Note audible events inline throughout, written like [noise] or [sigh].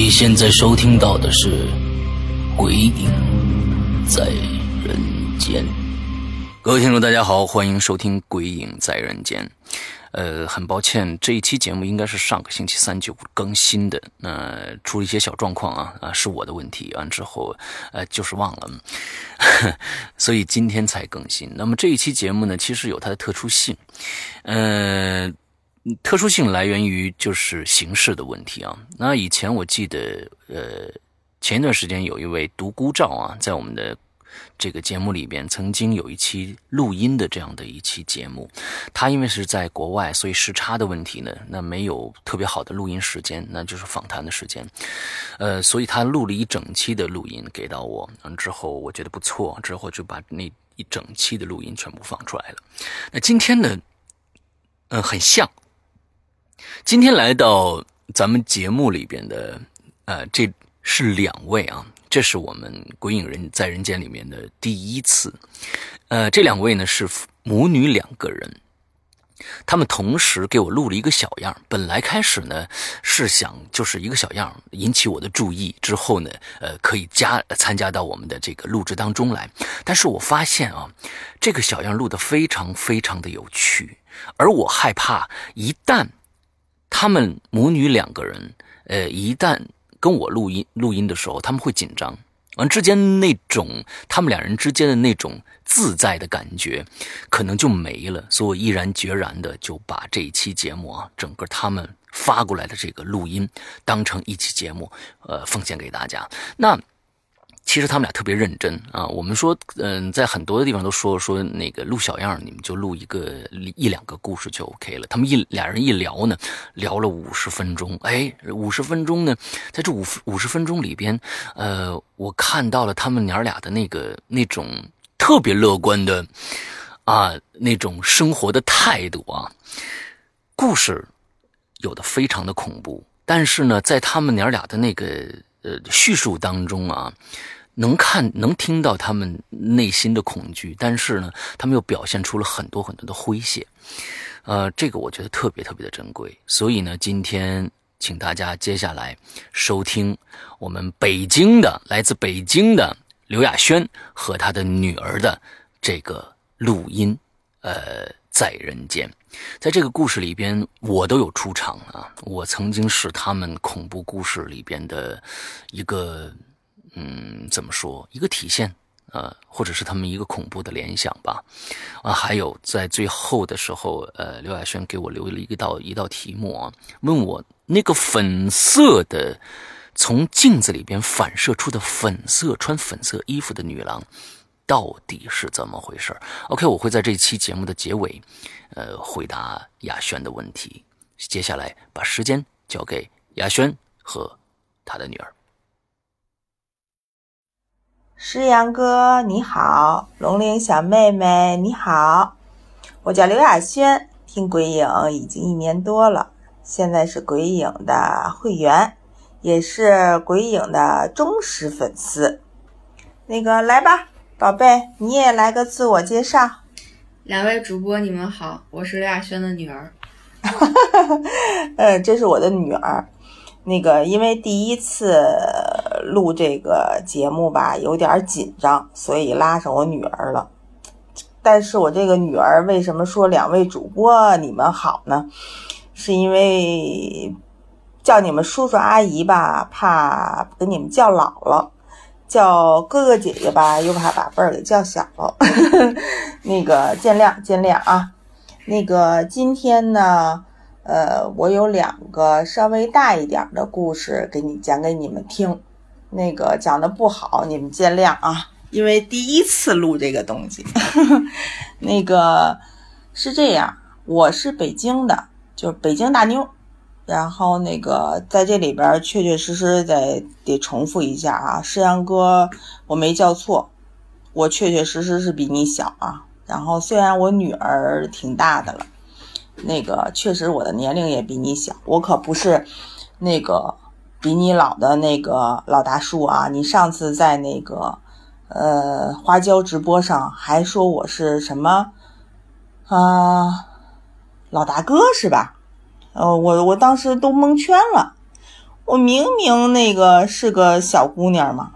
你现在收听到的是《鬼影在人间》。各位听众，大家好，欢迎收听《鬼影在人间》。呃，很抱歉，这一期节目应该是上个星期三就更新的，那出了一些小状况啊啊，是我的问题。完之后，呃，就是忘了，[laughs] 所以今天才更新。那么这一期节目呢，其实有它的特殊性，呃。特殊性来源于就是形式的问题啊。那以前我记得，呃，前一段时间有一位独孤照啊，在我们的这个节目里边曾经有一期录音的这样的一期节目。他因为是在国外，所以时差的问题呢，那没有特别好的录音时间，那就是访谈的时间。呃，所以他录了一整期的录音给到我，之后我觉得不错，之后就把那一整期的录音全部放出来了。那今天呢，嗯，很像。今天来到咱们节目里边的，呃，这是两位啊，这是我们《鬼影人在人间》里面的第一次，呃，这两位呢是母女两个人，他们同时给我录了一个小样。本来开始呢是想就是一个小样引起我的注意，之后呢，呃，可以加参加到我们的这个录制当中来。但是我发现啊，这个小样录的非常非常的有趣，而我害怕一旦。他们母女两个人，呃，一旦跟我录音录音的时候，他们会紧张，完之间那种他们两人之间的那种自在的感觉，可能就没了。所以我毅然决然的就把这一期节目啊，整个他们发过来的这个录音，当成一期节目，呃，奉献给大家。那。其实他们俩特别认真啊！我们说，嗯，在很多的地方都说说那个录小样，你们就录一个一两个故事就 OK 了。他们一俩人一聊呢，聊了五十分钟。哎，五十分钟呢，在这五五十分钟里边，呃，我看到了他们娘俩的那个那种特别乐观的啊那种生活的态度啊。故事有的非常的恐怖，但是呢，在他们娘俩的那个呃叙述当中啊。能看能听到他们内心的恐惧，但是呢，他们又表现出了很多很多的诙谐，呃，这个我觉得特别特别的珍贵。所以呢，今天请大家接下来收听我们北京的来自北京的刘亚轩和他的女儿的这个录音，呃，在人间，在这个故事里边，我都有出场啊，我曾经是他们恐怖故事里边的一个。嗯，怎么说？一个体现，呃，或者是他们一个恐怖的联想吧。啊，还有在最后的时候，呃，刘亚轩给我留了一道一道题目啊，问我那个粉色的从镜子里边反射出的粉色穿粉色衣服的女郎到底是怎么回事？OK，我会在这期节目的结尾，呃，回答亚轩的问题。接下来把时间交给亚轩和他的女儿。诗阳哥你好，龙玲小妹妹你好，我叫刘亚轩，听鬼影已经一年多了，现在是鬼影的会员，也是鬼影的忠实粉丝。那个来吧，宝贝，你也来个自我介绍。两位主播你们好，我是刘亚轩的女儿。嗯，[laughs] 这是我的女儿。那个，因为第一次录这个节目吧，有点紧张，所以拉上我女儿了。但是我这个女儿为什么说两位主播你们好呢？是因为叫你们叔叔阿姨吧，怕给你们叫老了；叫哥哥姐姐吧，又怕把辈儿给叫小了。[laughs] 那个见谅见谅啊。那个今天呢？呃，我有两个稍微大一点的故事给你讲给你们听，那个讲的不好，你们见谅啊，因为第一次录这个东西。[laughs] 那个是这样，我是北京的，就是北京大妞。然后那个在这里边确确实实得得重复一下啊，诗阳哥，我没叫错，我确确实实是比你小啊。然后虽然我女儿挺大的了，那个确实我的年龄也比你小，我可不是那个比你老的那个老大叔啊。你上次在那个呃花椒直播上还说我是什么啊老大哥是吧？呃，我我当时都蒙圈了，我明明那个是个小姑娘嘛，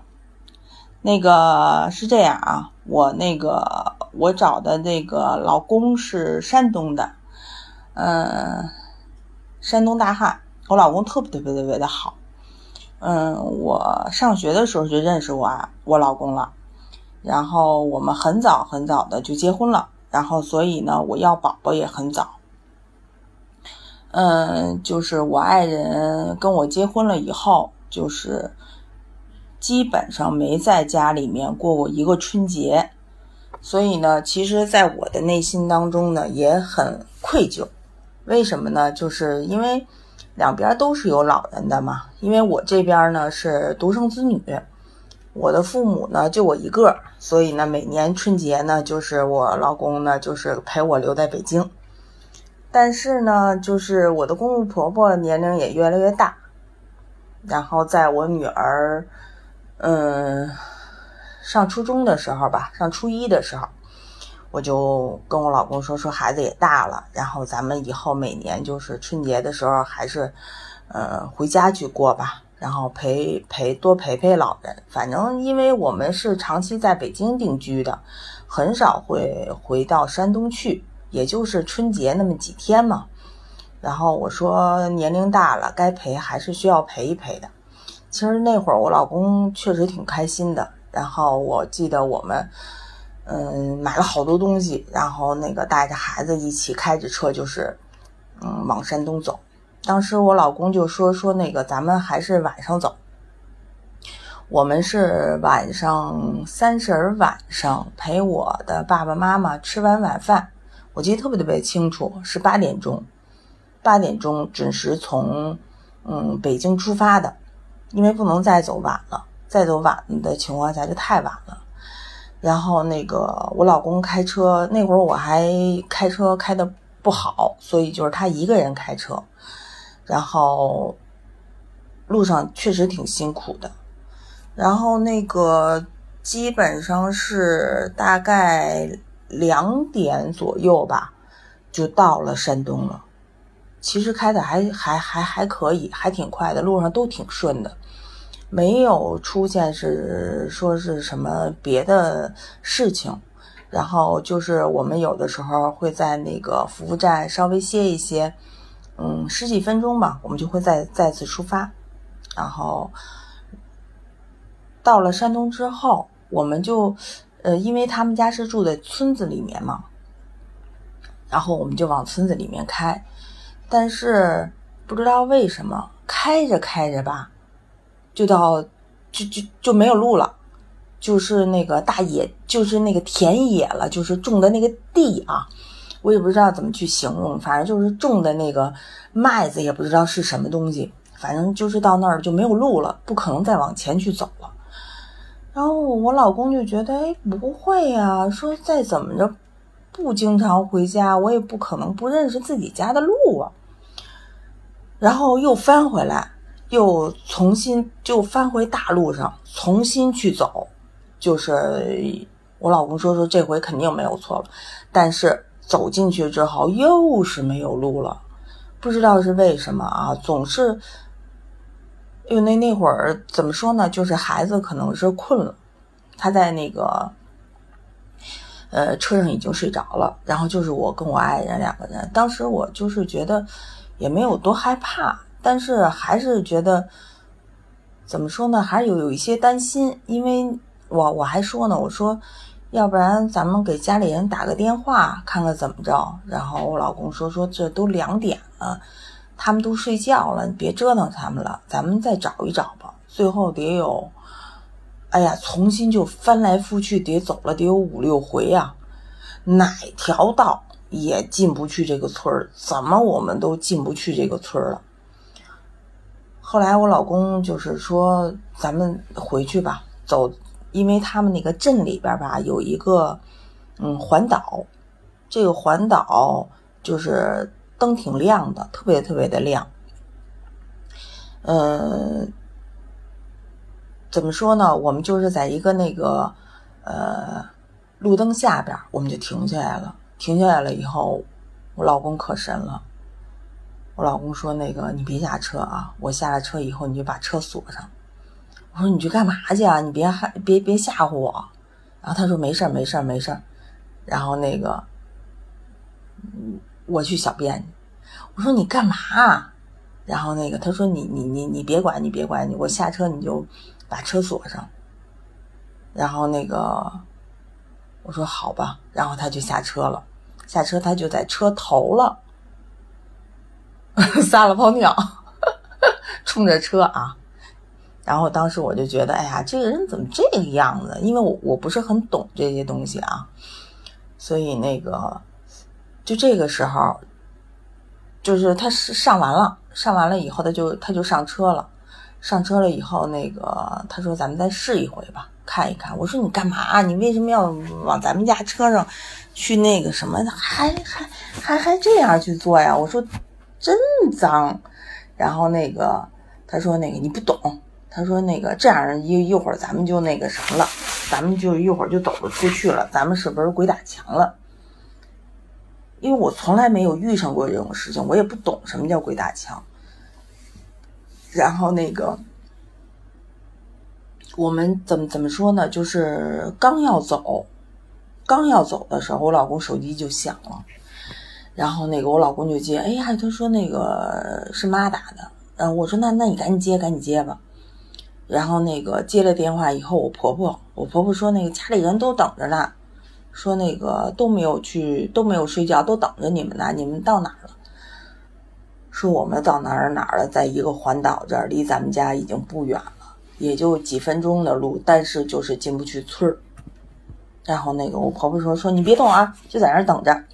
那个是这样啊，我那个我找的那个老公是山东的，嗯，山东大汉，我老公特别特别特别的好，嗯，我上学的时候就认识我啊我老公了，然后我们很早很早的就结婚了，然后所以呢，我要宝宝也很早。嗯，就是我爱人跟我结婚了以后，就是基本上没在家里面过过一个春节，所以呢，其实，在我的内心当中呢，也很愧疚。为什么呢？就是因为两边都是有老人的嘛。因为我这边呢是独生子女，我的父母呢就我一个，所以呢，每年春节呢，就是我老公呢就是陪我留在北京。但是呢，就是我的公公婆婆年龄也越来越大，然后在我女儿，嗯，上初中的时候吧，上初一的时候，我就跟我老公说，说孩子也大了，然后咱们以后每年就是春节的时候，还是，呃，回家去过吧，然后陪陪多陪陪老人。反正因为我们是长期在北京定居的，很少会回到山东去。也就是春节那么几天嘛，然后我说年龄大了，该陪还是需要陪一陪的。其实那会儿我老公确实挺开心的。然后我记得我们，嗯，买了好多东西，然后那个带着孩子一起开着车，就是，嗯，往山东走。当时我老公就说说那个咱们还是晚上走。我们是晚上三十晚上陪我的爸爸妈妈吃完晚饭。我记得特别特别清楚，是八点钟，八点钟准时从嗯北京出发的，因为不能再走晚了，再走晚的情况下就太晚了。然后那个我老公开车，那会儿我还开车开的不好，所以就是他一个人开车，然后路上确实挺辛苦的。然后那个基本上是大概。两点左右吧，就到了山东了。其实开的还还还还可以，还挺快的，路上都挺顺的，没有出现是说是什么别的事情。然后就是我们有的时候会在那个服务站稍微歇一歇，嗯，十几分钟吧，我们就会再再次出发。然后到了山东之后，我们就。呃，因为他们家是住在村子里面嘛，然后我们就往村子里面开，但是不知道为什么开着开着吧，就到就就就没有路了，就是那个大野，就是那个田野了，就是种的那个地啊，我也不知道怎么去形容，反正就是种的那个麦子，也不知道是什么东西，反正就是到那儿就没有路了，不可能再往前去走了。然后我老公就觉得，哎，不会呀，说再怎么着，不经常回家，我也不可能不认识自己家的路啊。然后又翻回来，又重新就翻回大路上，重新去走。就是我老公说说这回肯定没有错了，但是走进去之后又是没有路了，不知道是为什么啊，总是。因为那那会儿怎么说呢？就是孩子可能是困了，他在那个呃车上已经睡着了。然后就是我跟我爱人两个人，当时我就是觉得也没有多害怕，但是还是觉得怎么说呢？还是有有一些担心。因为我我还说呢，我说要不然咱们给家里人打个电话，看看怎么着。然后我老公说说这都两点了，他们都睡觉了，你别折腾他们了，咱们再找一找吧。最后得有，哎呀，重新就翻来覆去，得走了得有五六回呀，哪条道也进不去这个村儿，怎么我们都进不去这个村儿了。后来我老公就是说，咱们回去吧，走，因为他们那个镇里边吧有一个嗯环岛，这个环岛就是灯挺亮的，特别特别的亮。嗯，怎么说呢？我们就是在一个那个呃路灯下边，我们就停下来了。停下来了以后，我老公可神了。我老公说：“那个，你别下车啊！我下了车以后，你就把车锁上。”我说：“你去干嘛去啊？你别害，别别吓唬我。”然后他说：“没事儿，没事儿，没事儿。”然后那个，我去小便去。我说：“你干嘛？”然后那个他说：“你你你你别管，你别管你，我下车你就把车锁上。”然后那个我说：“好吧。”然后他就下车了。下车他就在车头了。[laughs] 撒了泡尿，冲着车啊！然后当时我就觉得，哎呀，这个人怎么这个样子？因为我我不是很懂这些东西啊，所以那个就这个时候，就是他是上完了，上完了以后，他就他就上车了。上车了以后，那个他说：“咱们再试一回吧，看一看。”我说：“你干嘛？你为什么要往咱们家车上去那个什么？还还还还这样去做呀？”我说。真脏，然后那个他说那个你不懂，他说那个这样一一会儿咱们就那个什么了，咱们就一会儿就走了出去了，咱们是不是鬼打墙了？因为我从来没有遇上过这种事情，我也不懂什么叫鬼打墙。然后那个我们怎么怎么说呢？就是刚要走，刚要走的时候，我老公手机就响了。然后那个我老公就接，哎呀，他说那个是妈打的，嗯，我说那那你赶紧接，赶紧接吧。然后那个接了电话以后，我婆婆，我婆婆说那个家里人都等着呢，说那个都没有去，都没有睡觉，都等着你们呢。你们到哪儿了？说我们到哪儿哪儿了，在一个环岛这儿，离咱们家已经不远了，也就几分钟的路，但是就是进不去村儿。然后那个我婆婆说说你别动啊，就在那儿等着。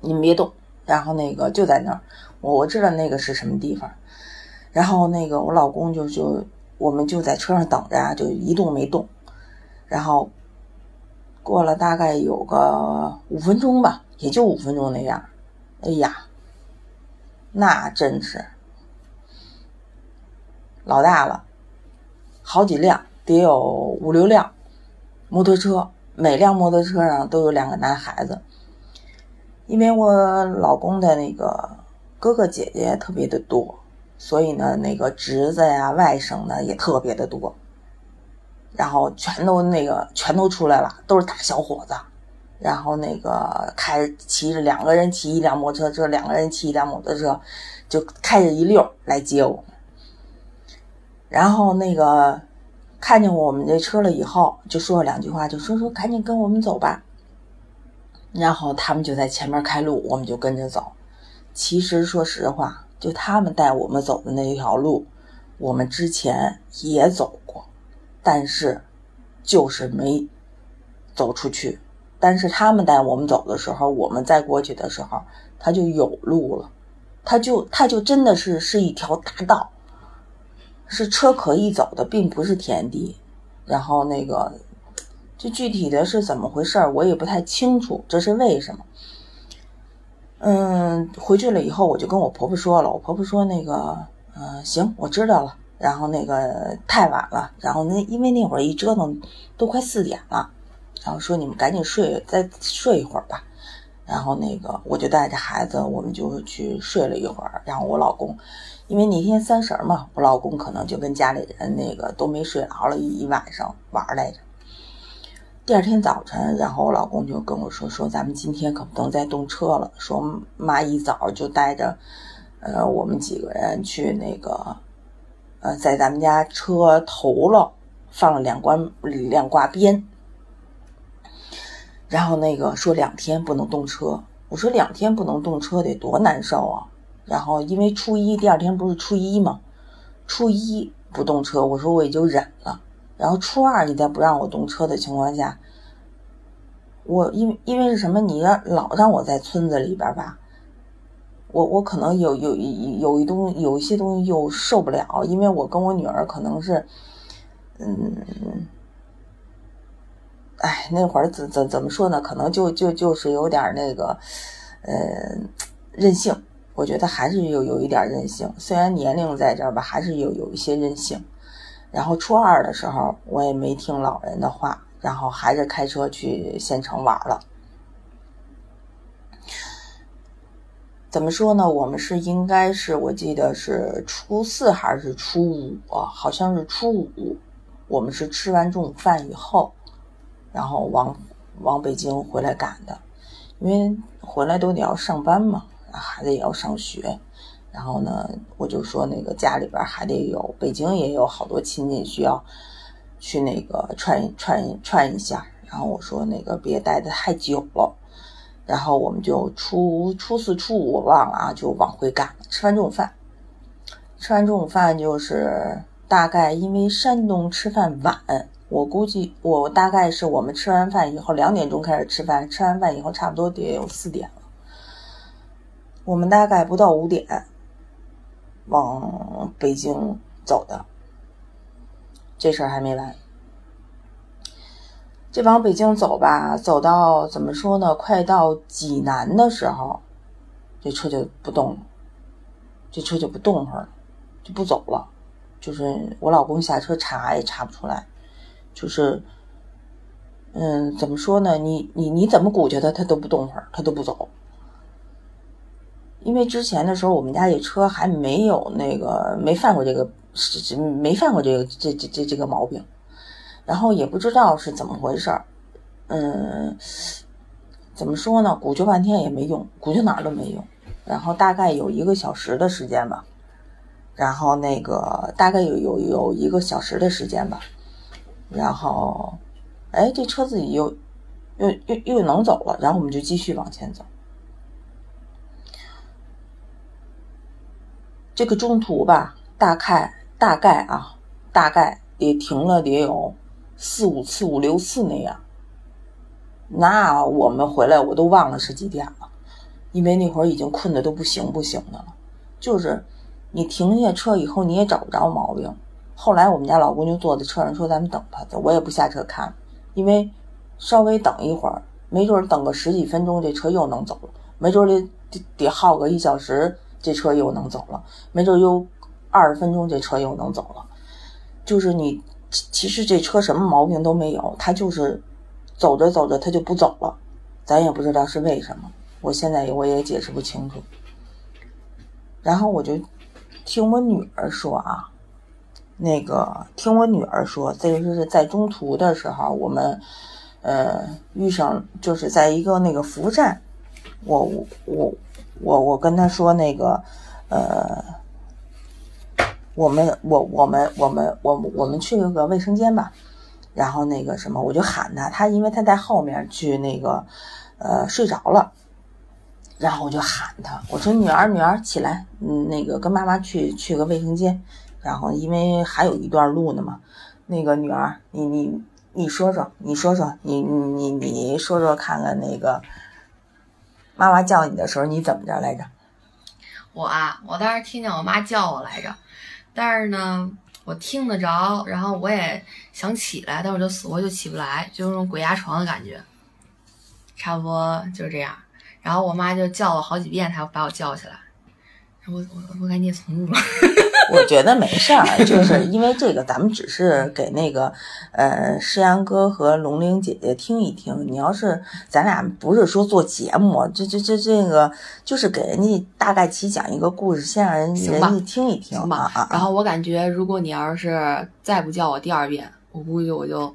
你们别动，然后那个就在那儿，我我知道那个是什么地方，然后那个我老公就就我们就在车上等着啊，就一动没动，然后过了大概有个五分钟吧，也就五分钟那样，哎呀，那真是老大了，好几辆，得有五六辆摩托车，每辆摩托车上都有两个男孩子。因为我老公的那个哥哥姐姐特别的多，所以呢，那个侄子呀、外甥呢也特别的多，然后全都那个全都出来了，都是大小伙子，然后那个开骑着两个人骑一辆摩托车，两个人骑一辆摩托车，就开着一溜来接我们。然后那个看见我们这车了以后，就说了两句话，就说说赶紧跟我们走吧。然后他们就在前面开路，我们就跟着走。其实说实话，就他们带我们走的那一条路，我们之前也走过，但是就是没走出去。但是他们带我们走的时候，我们再过去的时候，他就有路了，他就他就真的是是一条大道，是车可以走的，并不是田地。然后那个。这具体的是怎么回事，我也不太清楚。这是为什么？嗯，回去了以后，我就跟我婆婆说了。我婆婆说：“那个，嗯，行，我知道了。”然后那个太晚了，然后那因为那会儿一折腾都快四点了，然后说你们赶紧睡，再睡一会儿吧。然后那个我就带着孩子，我们就去睡了一会儿。然后我老公，因为那天三十嘛，我老公可能就跟家里人那个都没睡，熬了一晚上玩来着。第二天早晨，然后我老公就跟我说：“说咱们今天可不能再动车了。说妈一早就带着，呃，我们几个人去那个，呃，在咱们家车头了放了两挂两挂鞭，然后那个说两天不能动车。我说两天不能动车得多难受啊！然后因为初一第二天不是初一嘛，初一不动车，我说我也就忍了。然后初二你再不让我动车的情况下，我因为因为是什么？你让老让我在村子里边吧，我我可能有有有一东有一些东西又受不了，因为我跟我女儿可能是，嗯，哎，那会儿怎怎怎么说呢？可能就就就是有点那个，呃，任性。我觉得还是有有一点任性，虽然年龄在这儿吧，还是有有一些任性。然后初二的时候，我也没听老人的话，然后还是开车去县城玩了。怎么说呢？我们是应该是我记得是初四还是初五，好像是初五。我们是吃完中午饭以后，然后往往北京回来赶的，因为回来都得要上班嘛，孩子也要上学。然后呢，我就说那个家里边还得有，北京也有好多亲戚需要去那个串串串一下。然后我说那个别待的太久了。然后我们就初初四初五我忘了啊，就往回赶。吃完中午饭，吃完中午饭就是大概因为山东吃饭晚，我估计我大概是我们吃完饭以后两点钟开始吃饭，吃完饭以后差不多得有四点了。我们大概不到五点。往北京走的，这事儿还没完。这往北京走吧，走到怎么说呢？快到济南的时候，这车就不动了，这车就不动会儿，就不走了。就是我老公下车查也查不出来，就是，嗯，怎么说呢？你你你怎么鼓捣他，他都不动会儿，他都不走。因为之前的时候，我们家这车还没有那个没犯过这个没犯过这个这这这这个毛病，然后也不知道是怎么回事儿，嗯，怎么说呢？鼓捣半天也没用，鼓捣哪儿都没用。然后大概有一个小时的时间吧，然后那个大概有有有一个小时的时间吧，然后哎，这车自己又又又又能走了，然后我们就继续往前走。这个中途吧，大概大概啊，大概得停了得有四五次、五六次那样。那我们回来我都忘了是几点了，因为那会儿已经困得都不行不行的了。就是你停下车以后，你也找不着毛病。后来我们家老公就坐在车上说：“咱们等他。”我也不下车看，因为稍微等一会儿，没准等个十几分钟，这车又能走了；没准得得得耗个一小时。这车又能走了，没准又二十分钟，这车又能走了。就是你，其实这车什么毛病都没有，它就是走着走着它就不走了，咱也不知道是为什么。我现在我也解释不清楚。然后我就听我女儿说啊，那个听我女儿说，这个是在中途的时候，我们呃遇上就是在一个那个服务站，我我我。我跟他说那个，呃，我们我我们我们我我们去个卫生间吧，然后那个什么，我就喊他，他因为他在后面去那个，呃，睡着了，然后我就喊他，我说女儿女儿起来，嗯，那个跟妈妈去去个卫生间，然后因为还有一段路呢嘛，那个女儿，你你你说说，你说说，你你你你说说看看那个。妈妈叫你的时候，你怎么着来着？我啊，我当时听见我妈叫我来着，但是呢，我听得着，然后我也想起来，但我就死活就起不来，就那种鬼压床的感觉，差不多就是这样。然后我妈就叫了好几遍，才把我叫起来。我我我赶紧从入了。[laughs] 我觉得没事儿，就是因为这个，咱们只是给那个呃诗阳哥和龙玲姐姐听一听。你要是咱俩不是说做节目，这这这这个就是给人家大概其讲一个故事，先让人人家听一听吧。然后我感觉，如果你要是再不叫我第二遍，我估计我就。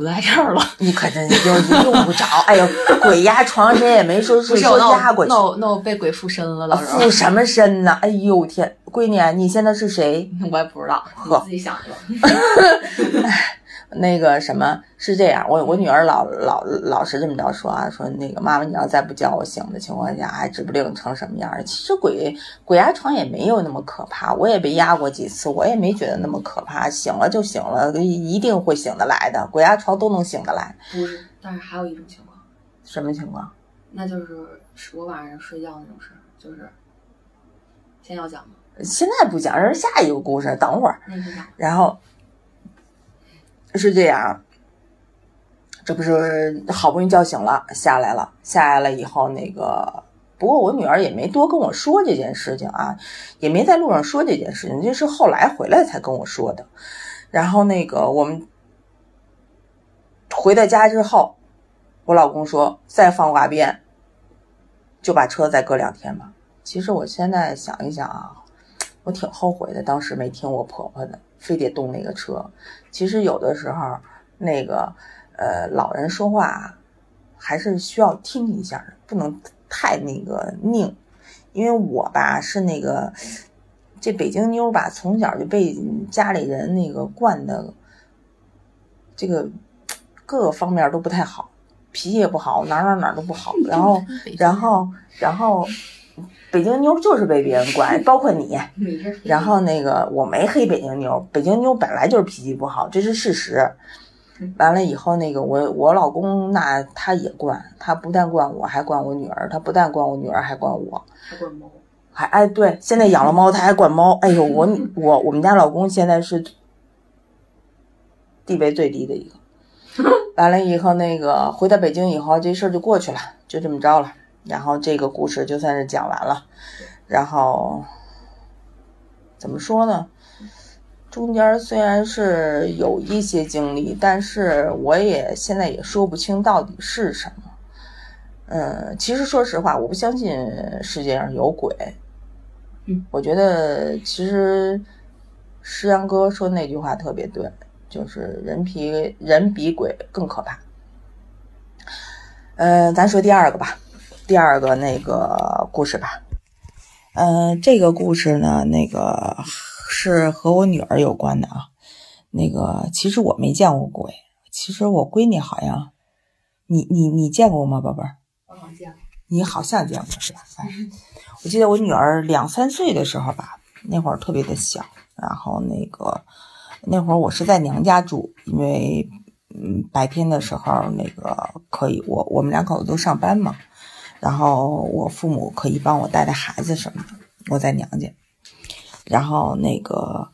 不在这儿了，你可真就用不着。哎呦，鬼压床，谁也没说是说压过去。那我那我被鬼附身了，老师。附什么身呢？哎呦天，闺女，你现在是谁？[laughs] 我也不知道，我自己想去吧。[laughs] 那个什么是这样，我我女儿老老老是这么着说啊，说那个妈妈，你要再不叫我醒的情况下，还指不定成什么样儿。其实鬼鬼压床也没有那么可怕，我也被压过几次，我也没觉得那么可怕，醒了就醒了，一定会醒得来的，鬼压床都能醒得来。不是，但是还有一种情况，什么情况？那就是我晚上睡觉那种事儿，就是先要讲吗？现在不讲，这是下一个故事，等会儿。然后是这样，这不是好不容易叫醒了，下来了，下来了以后，那个不过我女儿也没多跟我说这件事情啊，也没在路上说这件事情，这是后来回来才跟我说的。然后那个我们回到家之后，我老公说再放挂鞭，就把车再搁两天吧。其实我现在想一想啊。我挺后悔的，当时没听我婆婆的，非得动那个车。其实有的时候，那个呃老人说话还是需要听一下的，不能太那个拧。因为我吧是那个这北京妞吧，从小就被家里人那个惯的，这个各个方面都不太好，脾气也不好，哪哪哪都不好。[laughs] 然后，然后，然后。北京妞就是被别人惯，[laughs] 包括你。然后那个我没黑北京妞，北京妞本来就是脾气不好，这是事实。完了以后，那个我我老公那他也惯，他不但惯我，还惯我女儿。他不但惯我女儿，还惯我。还惯猫。还哎，对，现在养了猫，他还惯猫。哎呦，我我我们家老公现在是地位最低的一个。[laughs] 完了以后，那个回到北京以后，这事儿就过去了，就这么着了。然后这个故事就算是讲完了，然后怎么说呢？中间虽然是有一些经历，但是我也现在也说不清到底是什么。嗯，其实说实话，我不相信世界上有鬼。嗯，我觉得其实石阳哥说那句话特别对，就是人比人比鬼更可怕。嗯，咱说第二个吧。第二个那个故事吧，嗯，这个故事呢，那个是和我女儿有关的啊。那个其实我没见过鬼，其实我闺女好像，你你你见过吗，宝贝儿？我好像见过。你好像见过是吧？我记得我女儿两三岁的时候吧，那会儿特别的小，然后那个那会儿我是在娘家住，因为嗯白天的时候那个可以，我我们两口子都上班嘛。然后我父母可以帮我带带孩子什么的，我在娘家。然后那个，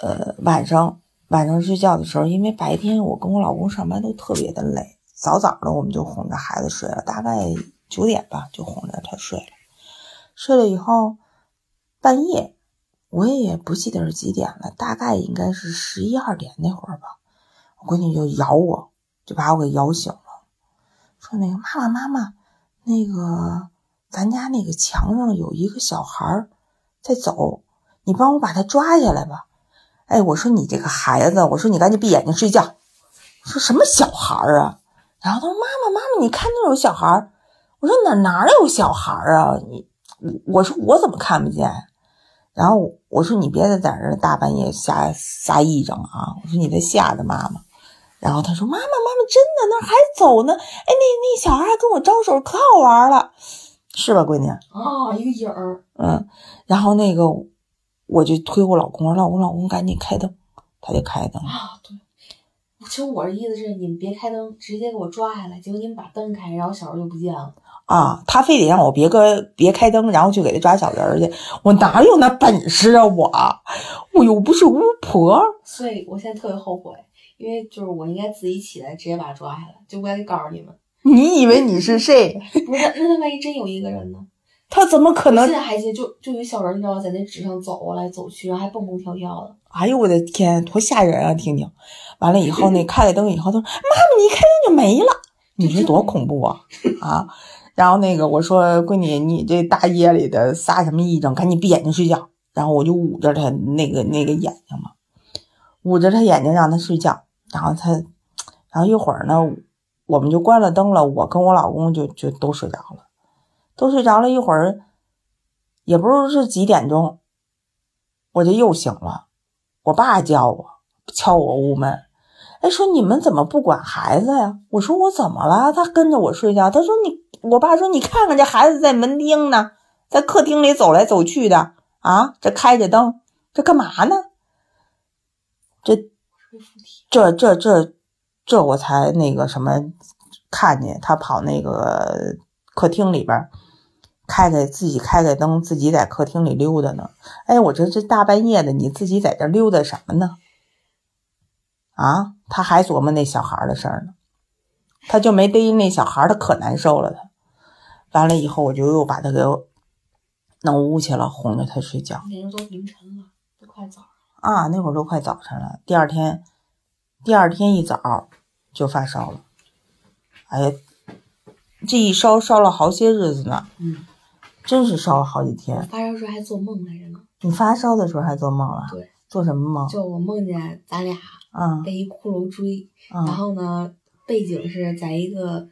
呃，晚上晚上睡觉的时候，因为白天我跟我老公上班都特别的累，早早的我们就哄着孩子睡了，大概九点吧就哄着他睡了。睡了以后，半夜我也不记得是几点了，大概应该是十一二点那会儿吧，我闺女就咬我，就把我给咬醒了，说那个妈妈妈妈。那个，咱家那个墙上有一个小孩在走，你帮我把他抓下来吧。哎，我说你这个孩子，我说你赶紧闭眼睛睡觉。说什么小孩啊？然后他说妈妈妈妈，你看那有小孩。我说哪哪有小孩啊？你我我说我怎么看不见？然后我说你别在在这大半夜瞎瞎癔症啊！我说你在吓着妈妈。然后他说：“妈妈，妈妈，真的那还走呢？哎，那那小孩还跟我招手，可好玩了，是吧，闺女？啊，一个影儿。嗯，然后那个我就推我老公，我老公，老公赶紧开灯，他就开灯啊。对，其实我的意思是，你们别开灯，直接给我抓下来。结果你们把灯开，然后小人就不见了。啊，他非得让我别个别开灯，然后去给他抓小人去。我哪有那本事啊？我我又不是巫婆。所以我现在特别后悔。”因为就是我应该自己起来直接把他抓下来，就不该告诉你们。[laughs] 你以为你是谁？不是，那他万一真有一个人呢？[laughs] 他怎么可能？现在还记得，就就有小人，你知道在那纸上走过来走去，然后还蹦蹦跳跳的。哎呦我的天，多吓人啊！听听，完了以后那开了灯以后，他说：“妈妈，你一开灯就没了。”你说多恐怖啊！啊！然后那个我说：“闺女，你这大夜里的撒什么癔症？赶紧闭眼睛睡觉。”然后我就捂着他那个那个眼睛嘛，捂着他眼睛让他睡觉。然后他，然后一会儿呢，我们就关了灯了。我跟我老公就就都睡着了，都睡着了一会儿，也不知道是几点钟，我就又醒了。我爸叫我，敲我屋门，哎，说你们怎么不管孩子呀？我说我怎么了？他跟着我睡觉。他说你，我爸说你看看这孩子在门厅呢，在客厅里走来走去的啊，这开着灯，这干嘛呢？这这这这这我才那个什么，看见他跑那个客厅里边。开开自己开开灯，自己在客厅里溜达呢。哎，我这这大半夜的，你自己在这溜达什么呢？啊，他还琢磨那小孩的事儿呢，他就没逮那小孩，他可难受了。他完了以后，我就又把他给弄屋去了，哄着他睡觉。那都凌晨了，都快早啊，那会儿都快早晨了。第二天，第二天一早就发烧了。哎呀，这一烧烧了好些日子呢。嗯。真是烧了好几天，发烧时候还做梦来着呢。你发烧的时候还做梦了？对，做什么梦？就我梦见咱俩啊被一骷髅追，然后呢，背景是在一个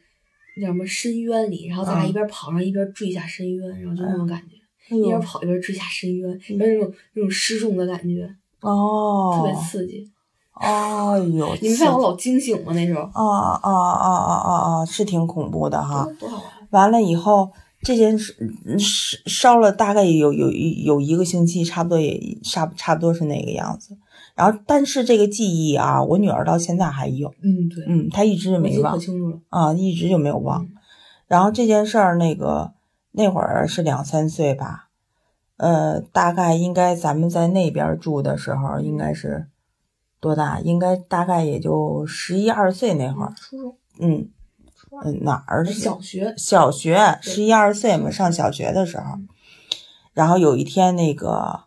那什么深渊里，然后咱俩一边跑上一边坠下深渊，然后就那种感觉，一边跑一边坠下深渊，有那种那种失重的感觉，哦，特别刺激。哎呦，[laughs] 你们看我老惊醒吗？那时候啊啊啊啊啊啊，是挺恐怖的哈。多好玩！完了以后。这件事烧烧了大概有有有一个星期，差不多也差差不多是那个样子。然后，但是这个记忆啊，我女儿到现在还有。嗯，对，嗯，她一直就没忘。清楚了啊，一直就没有忘。然后这件事儿，那个那会儿是两三岁吧，呃，大概应该咱们在那边住的时候，应该是多大？应该大概也就十一二岁那会儿。初中。嗯。嗯，哪儿？小学，小学十一二岁嘛，上小学的时候。然后有一天，那个，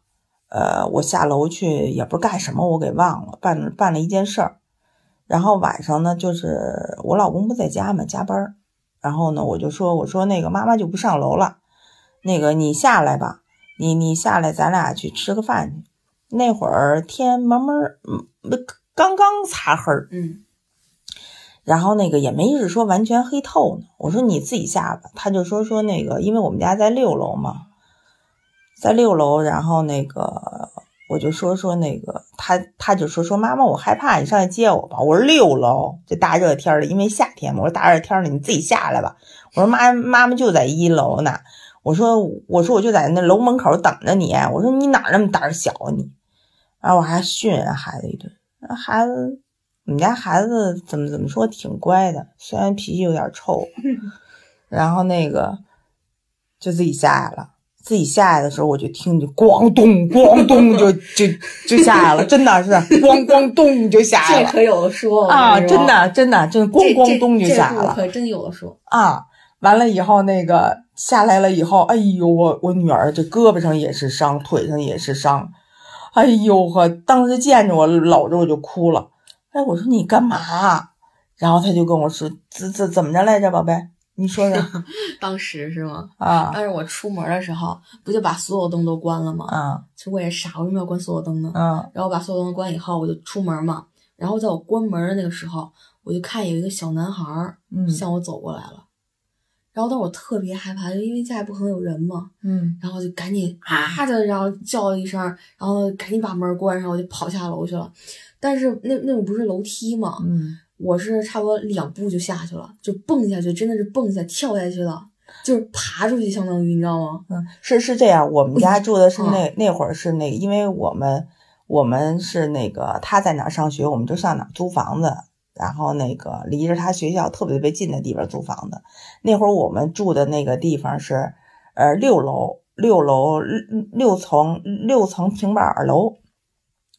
呃，我下楼去，也不是干什么，我给忘了，办办了一件事儿。然后晚上呢，就是我老公不在家嘛，加班然后呢，我就说，我说那个妈妈就不上楼了，那个你下来吧，你你下来，咱俩去吃个饭去。那会儿天蒙蒙，嗯，刚刚擦黑儿，嗯。然后那个也没是说完全黑透呢。我说你自己下吧。他就说说那个，因为我们家在六楼嘛，在六楼。然后那个我就说说那个，他他就说说妈妈，我害怕，你上来接我吧。我说六楼这大热天的，因为夏天嘛。我说大热天的，你自己下来吧。我说妈妈妈就在一楼呢。我说我说我就在那楼门口等着你。我说你哪那么胆小啊你？然后我还训孩子一顿，孩子。我们家孩子怎么怎么说挺乖的，虽然脾气有点臭，[laughs] 然后那个就自己下来了。自己下来的时候，我就听见咣咚咣咚就就就下来了，真的是咣咣咚就下来了。这可有的说啊！真的真的真咣咣咚就下来了，可真有的说啊！完了以后，那个下来了以后，哎呦，我我女儿这胳膊上也是伤，腿上也是伤，哎呦呵！当时见着我搂着我就哭了。哎，我说你干嘛？然后他就跟我说怎怎怎么着来着，宝贝，你说说。[laughs] 当时是吗？啊，当时我出门的时候，不就把所有灯都关了吗？啊，其实我也傻，为什么要关所有灯呢？嗯，然后把所有灯关以后，我就出门嘛。然后在我关门的那个时候，我就看有一个小男孩儿向我走过来了。然后当时我特别害怕，就因为家里不可能有人嘛。嗯，然后就赶紧啊的，然后叫了一声，然后赶紧把门关上，我就跑下楼去了。但是那那种不是楼梯嘛，嗯，我是差不多两步就下去了，就蹦下去，真的是蹦下跳下去了，就是爬出去，相当于你知道吗？嗯，是是这样，我们家住的是那那会儿是那个，因为我们我们是那个他在哪上学，我们就上哪租房子，然后那个离着他学校特别特别近的地方租房子。那会儿我们住的那个地方是呃六楼六楼六层六层平板楼。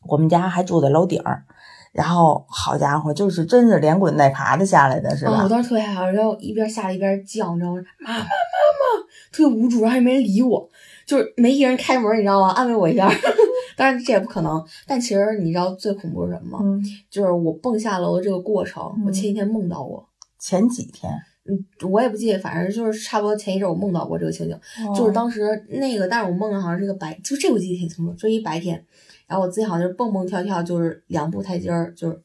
我们家还住在楼顶儿，然后好家伙，就是真是连滚带爬的下来的是吧？我当时特别害怕，然后一边下来一边叫，你知道吗？妈妈妈妈，特别无助，然后也没人理我，就是没一人开门，你知道吗？安慰我一下。[laughs] 当然这也不可能，但其实你知道最恐怖是什么吗？就是我蹦下楼的这个过程，我前几天梦到过。前几天？嗯，我也不记得，反正就是差不多前一阵我梦到过这个情景，就是当时那个，但是我梦的好像是个白，就这我记得挺清楚，就一白天。然后我自己好像就是蹦蹦跳跳，就是两步台阶儿，就是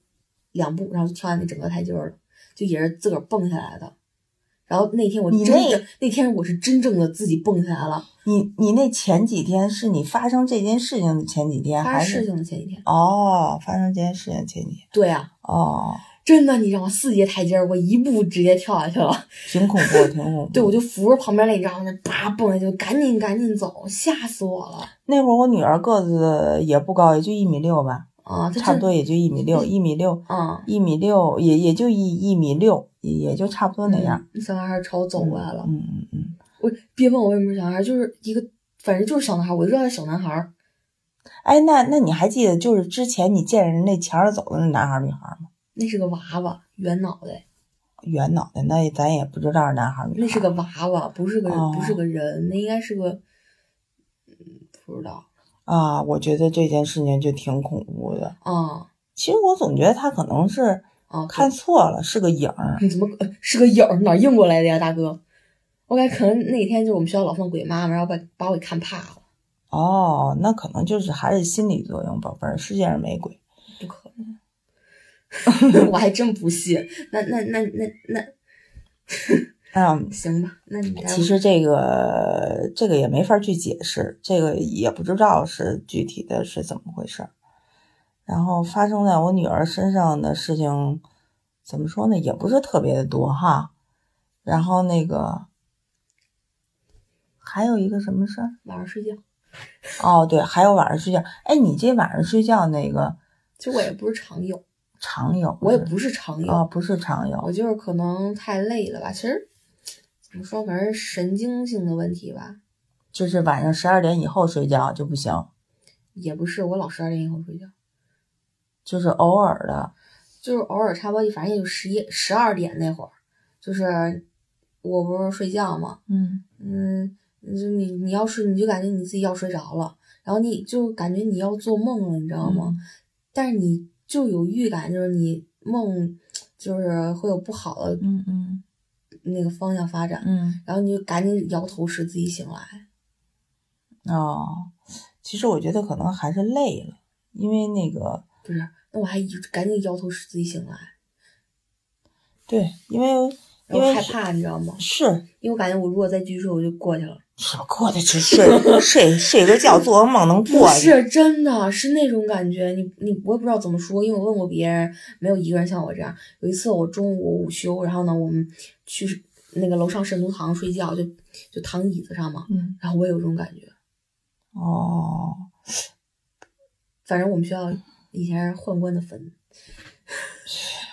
两步，然后就跳下那整个台阶儿了，就也是自个儿蹦下来的。然后那天我真的那天我是真正的自己蹦下来了，你你那前几天是你发生这件事情的前几天，还发生事是情的前几天。哦发生这件事情的前几天？对啊，哦，真的，你知道吗？四节台阶，我一步直接跳下去了。[laughs] 挺恐怖，挺恐怖。对，我就扶着旁边那，你知道吗？叭蹦下去，赶紧赶紧走，吓死我了那会儿我女儿个子也不高，也就一米六吧，啊！差不多也就一米六，一米六，啊，一米六，也也就一一米六，也也就差不多那样。嗯。小男孩朝我走过来了，嗯嗯嗯。我别问我为什么是小男孩，就是一个，反正就是小男孩，我就知道他是小男孩。哎，那那你还记得就是之前你见人那前儿走的那男孩女孩吗？那是个娃娃，圆脑袋，圆脑袋，那咱也不知道是男孩女孩。那是个娃娃，不是个、哦不是个人，那应该是个，嗯，不知道啊，我觉得这件事情就挺恐怖的。啊其实我总觉得他可能是啊！看错了，是个影儿。你怎么呃是个影儿？哪儿映过来的呀，大哥？我感觉可能那天就是我们学校老放鬼妈妈，然后把把我给看怕了，哦，那可能就是还是心理作用，宝贝儿，世界上没鬼。不可能，[laughs] 我还真不信。那那那那那嗯，[laughs] 行吧，那你其实这个这个也没法去解释，这个也不知道是具体的是怎么回事儿。然后发生在我女儿身上的事情，怎么说呢，也不是特别的多哈。然后那个还有一个什么事儿？晚上睡觉，哦，对，还有晚上睡觉。哎，你这晚上睡觉那个其实我也不是常有，常有？我也不是常有，哦，不是常有我就是可能太累了吧。其实怎么说，反正神经性的问题吧，就是晚上十二点以后睡觉就不行，也不是我老十二点以后睡觉，就是偶尔的。就是偶尔差不多，反正也就十一、十二点那会儿，就是我不是睡觉嘛，嗯嗯，就你你要是你就感觉你自己要睡着了，然后你就感觉你要做梦了，你知道吗？嗯但是你就有预感，就是你梦就是会有不好的嗯嗯那个方向发展，嗯。然后你就赶紧摇头使自己醒来。哦，其实我觉得可能还是累了，因为那个不是，那我还赶紧摇头使自己醒来，对，因为然因为害怕，你知道吗？是因为我感觉我如果再继续睡，我就过去了。是过得去睡 [laughs] 睡睡个觉，做个梦能过去。是真的，是那种感觉。你你我也不知道怎么说，因为我问过别人，没有一个人像我这样。有一次我中午午休，然后呢，我们去那个楼上神徒堂睡觉，就就躺椅子上嘛，嗯，然后我也有这种感觉。哦，反正我们学校以前是宦官的坟，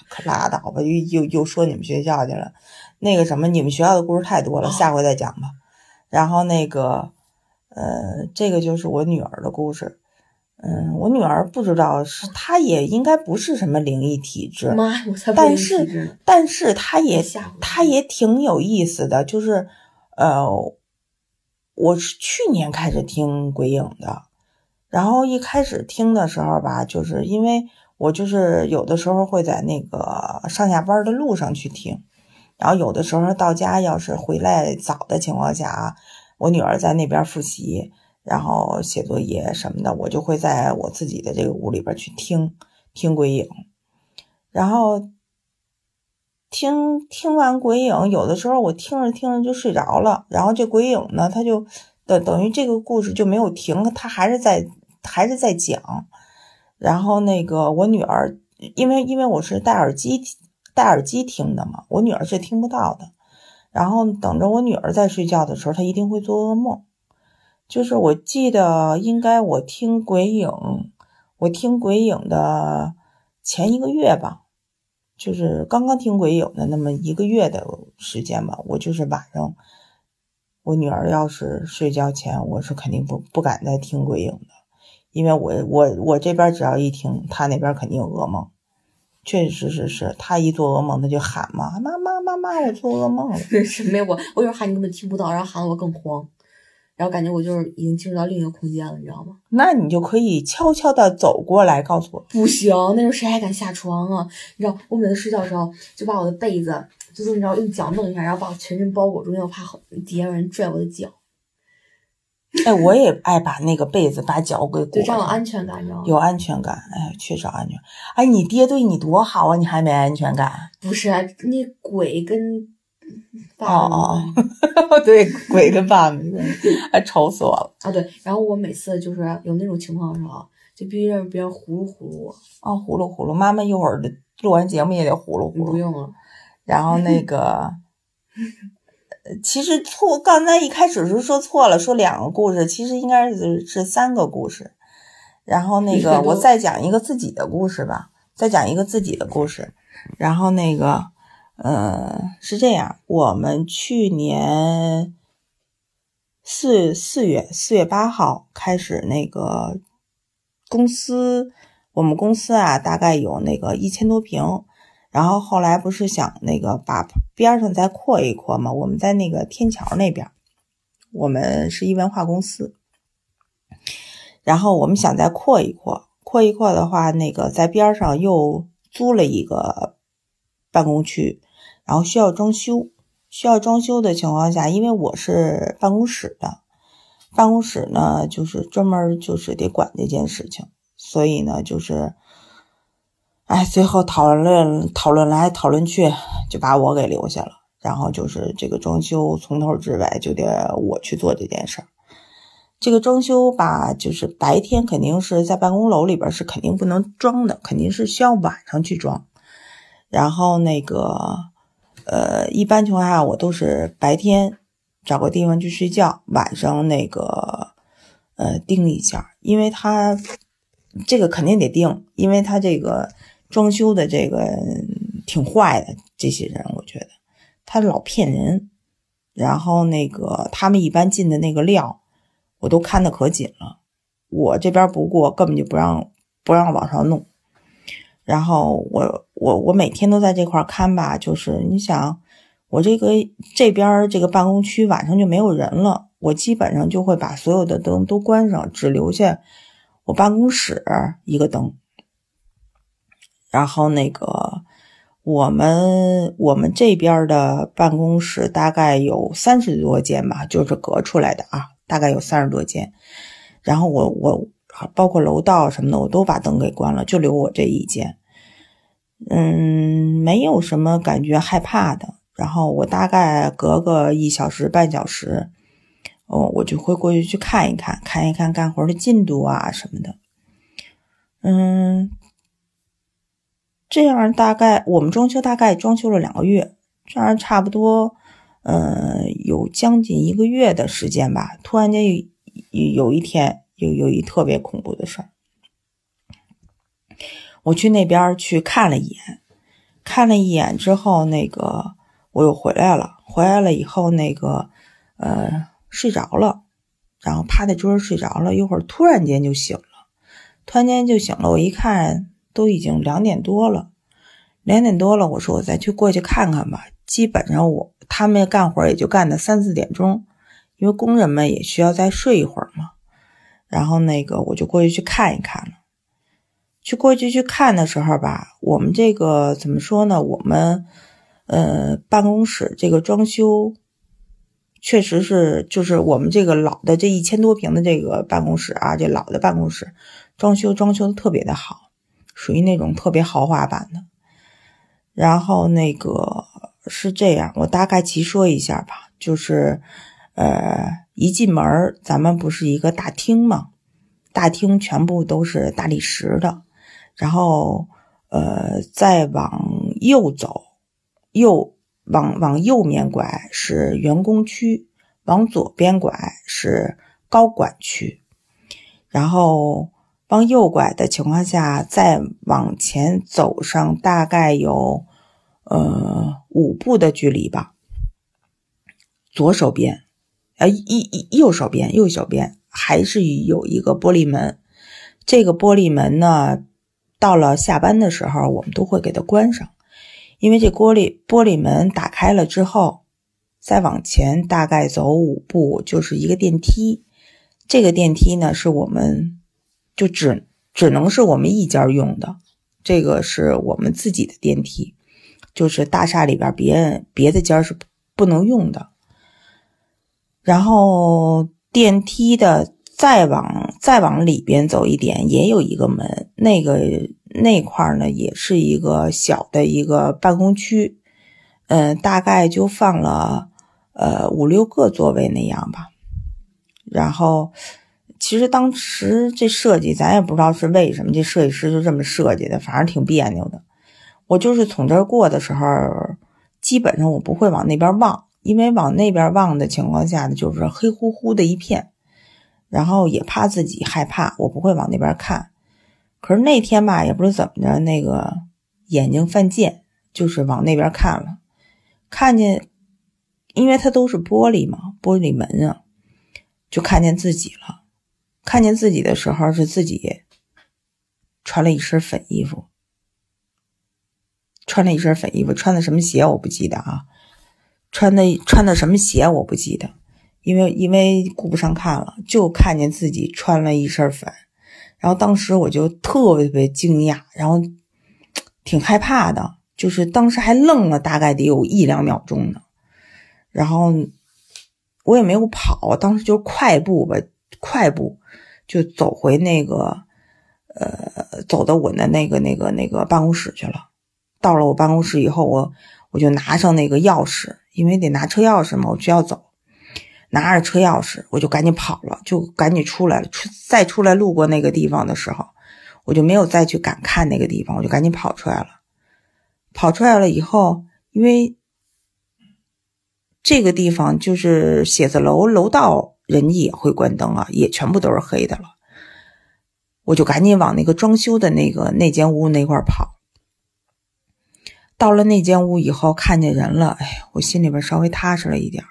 可拉倒吧，又又又说你们学校去了。那个什么，你们学校的故事太多了，哦下回再讲吧。然后那个，呃，这个就是我女儿的故事。嗯，我女儿不知道是，她也应该不是什么灵异体质，妈，我才但是。但是她也她也挺有意思的，就是呃，我是去年开始听鬼影的，然后一开始听的时候吧，就是因为我就是有的时候会在那个上下班的路上去听，然后有的时候到家要是回来早的情况下啊，我女儿在那边复习，然后写作业什么的，我就会在我自己的这个屋里边去听听鬼影，然后听听完鬼影，有的时候我听着听着就睡着了，然后这鬼影呢，它就等等于这个故事就没有停，它还是在还是在讲。然后那个我女儿，因为因为我是戴耳机戴耳机听的嘛，我女儿是听不到的。然后等着我女儿在睡觉的时候，她一定会做噩梦。就是我记得应该我听鬼影，我听鬼影的前一个月吧，就是刚刚听鬼影的那么一个月的时间吧，我就是晚上，我女儿要是睡觉前，我是肯定不不敢再听鬼影的，因为我我我这边只要一听，她那边肯定有噩梦，确实是是，他一做噩梦，他就喊嘛，妈妈妈妈，我做噩梦了。[laughs] 是没有我，我有时候喊你根本听不到，然后喊我更慌，然后感觉我就是已经进入到另一个空间了，你知道吗？那你就可以悄悄的走过来，告诉我，不行，那时候谁还敢下床啊？你知道，我每次睡觉的时候就把我的被子，就是你知道用脚弄一下，然后把我全身包裹住，因为我怕底下有人拽我的脚，哎，我也爱把那个被子把脚给裹就这样有上，安全感，知道吗？有安全感，哎，缺少安全。哎，你爹对你多好啊，你还没安全感？不是啊，那鬼跟哦哦，[laughs] 对，鬼跟爸爸，哎 [laughs] 愁死我了啊！对，然后我每次就是有那种情况的时候，就必须让别人呼噜呼噜我。哦，呼噜呼噜，妈妈一会儿录完节目也得呼噜呼噜。不用了。然后那个，其实错，刚才一开始是说错了，说两个故事，其实应该是是三个故事。然后那个，我再讲一个自己的故事吧，再讲一个自己的故事。然后那个。呃，是这样，我们去年四四月四月八号开始那个公司，我们公司啊，大概有那个一千多平，然后后来不是想那个把边上再扩一扩嘛？我们在那个天桥那边，我们是一文化公司，然后我们想再扩一扩，扩一扩的话，那个在边上又租了一个办公区。然后需要装修，需要装修的情况下，因为我是办公室的，办公室呢就是专门就是得管这件事情，所以呢就是，哎，最后讨论讨论来讨论去，就把我给留下了。然后就是这个装修从头至尾就得我去做这件事儿。这个装修吧，就是白天肯定是在办公楼里边是肯定不能装的，肯定是需要晚上去装。然后那个。呃，一般情况下我都是白天找个地方去睡觉，晚上那个呃盯一下，因为他这个肯定得盯，因为他这个装修的这个挺坏的，这些人我觉得他老骗人，然后那个他们一般进的那个料我都看的可紧了，我这边不过根本就不让不让往上弄。然后我我我每天都在这块看吧，就是你想，我这个这边这个办公区晚上就没有人了，我基本上就会把所有的灯都关上，只留下我办公室一个灯。然后那个我们我们这边的办公室大概有三十多间吧，就是隔出来的啊，大概有三十多间。然后我我。包括楼道什么的，我都把灯给关了，就留我这一间。嗯，没有什么感觉害怕的。然后我大概隔个一小时半小时，哦，我就会过去去看一看，看一看干活的进度啊什么的。嗯，这样大概我们装修大概装修了两个月，这样差不多，呃，有将近一个月的时间吧。突然间有有一天。有有一特别恐怖的事儿，我去那边去看了一眼，看了一眼之后，那个我又回来了。回来了以后，那个呃睡着了，然后趴在桌上睡着了一会儿，突然间就醒了，突然间就醒了。我一看，都已经两点多了，两点多了。我说我再去过去看看吧。基本上我他们干活也就干到三四点钟，因为工人们也需要再睡一会儿嘛。然后那个我就过去去看一看了，去过去去看的时候吧，我们这个怎么说呢？我们呃办公室这个装修确实是，就是我们这个老的这一千多平的这个办公室啊，这老的办公室装修装修的特别的好，属于那种特别豪华版的。然后那个是这样，我大概齐说一下吧，就是呃。一进门，咱们不是一个大厅吗？大厅全部都是大理石的，然后，呃，再往右走，右往往右面拐是员工区，往左边拐是高管区，然后往右拐的情况下，再往前走上大概有呃五步的距离吧，左手边。呃，一一右手边，右手边还是有一个玻璃门。这个玻璃门呢，到了下班的时候，我们都会给它关上，因为这玻璃玻璃门打开了之后，再往前大概走五步就是一个电梯。这个电梯呢，是我们就只只能是我们一家用的，这个是我们自己的电梯，就是大厦里边别人别的间是不能用的。然后电梯的再往再往里边走一点，也有一个门，那个那块呢，也是一个小的一个办公区。嗯，大概就放了呃五六个座位那样吧。然后，其实当时这设计咱也不知道是为什么，这设计师就这么设计的，反正挺别扭的。我就是从这儿过的时候，基本上我不会往那边望，因为往那边望的情况下呢，就是黑乎乎的一片，然后也怕自己害怕，我不会往那边看。可是那天吧，也不知怎么着，那个眼睛犯贱，就是往那边看了，看见，因为它都是玻璃嘛，玻璃门啊，就看见自己了。看见自己的时候，是自己穿了一身粉衣服，穿了一身粉衣服，穿的什么鞋我不记得啊，穿的穿的什么鞋我不记得，因为因为顾不上看了，就看见自己穿了一身粉。然后当时我就特别特别惊讶，然后挺害怕的，就是当时还愣了大概得有一两秒钟呢。然后我也没有跑，当时就快步吧，快步就走回那个呃，走到我的那个那个那个办公室去了。到了我办公室以后，我我就拿上那个钥匙，因为得拿车钥匙嘛，我就要走。拿着车钥匙，我就赶紧跑了，就赶紧出来了。出再出来路过那个地方的时候，我就没有再去敢看那个地方，我就赶紧跑出来了。跑出来了以后，因为这个地方就是写字楼楼道，人家也会关灯啊，也全部都是黑的了。我就赶紧往那个装修的那个那间屋那块跑。到了那间屋以后，看见人了，哎，我心里边稍微踏实了一点。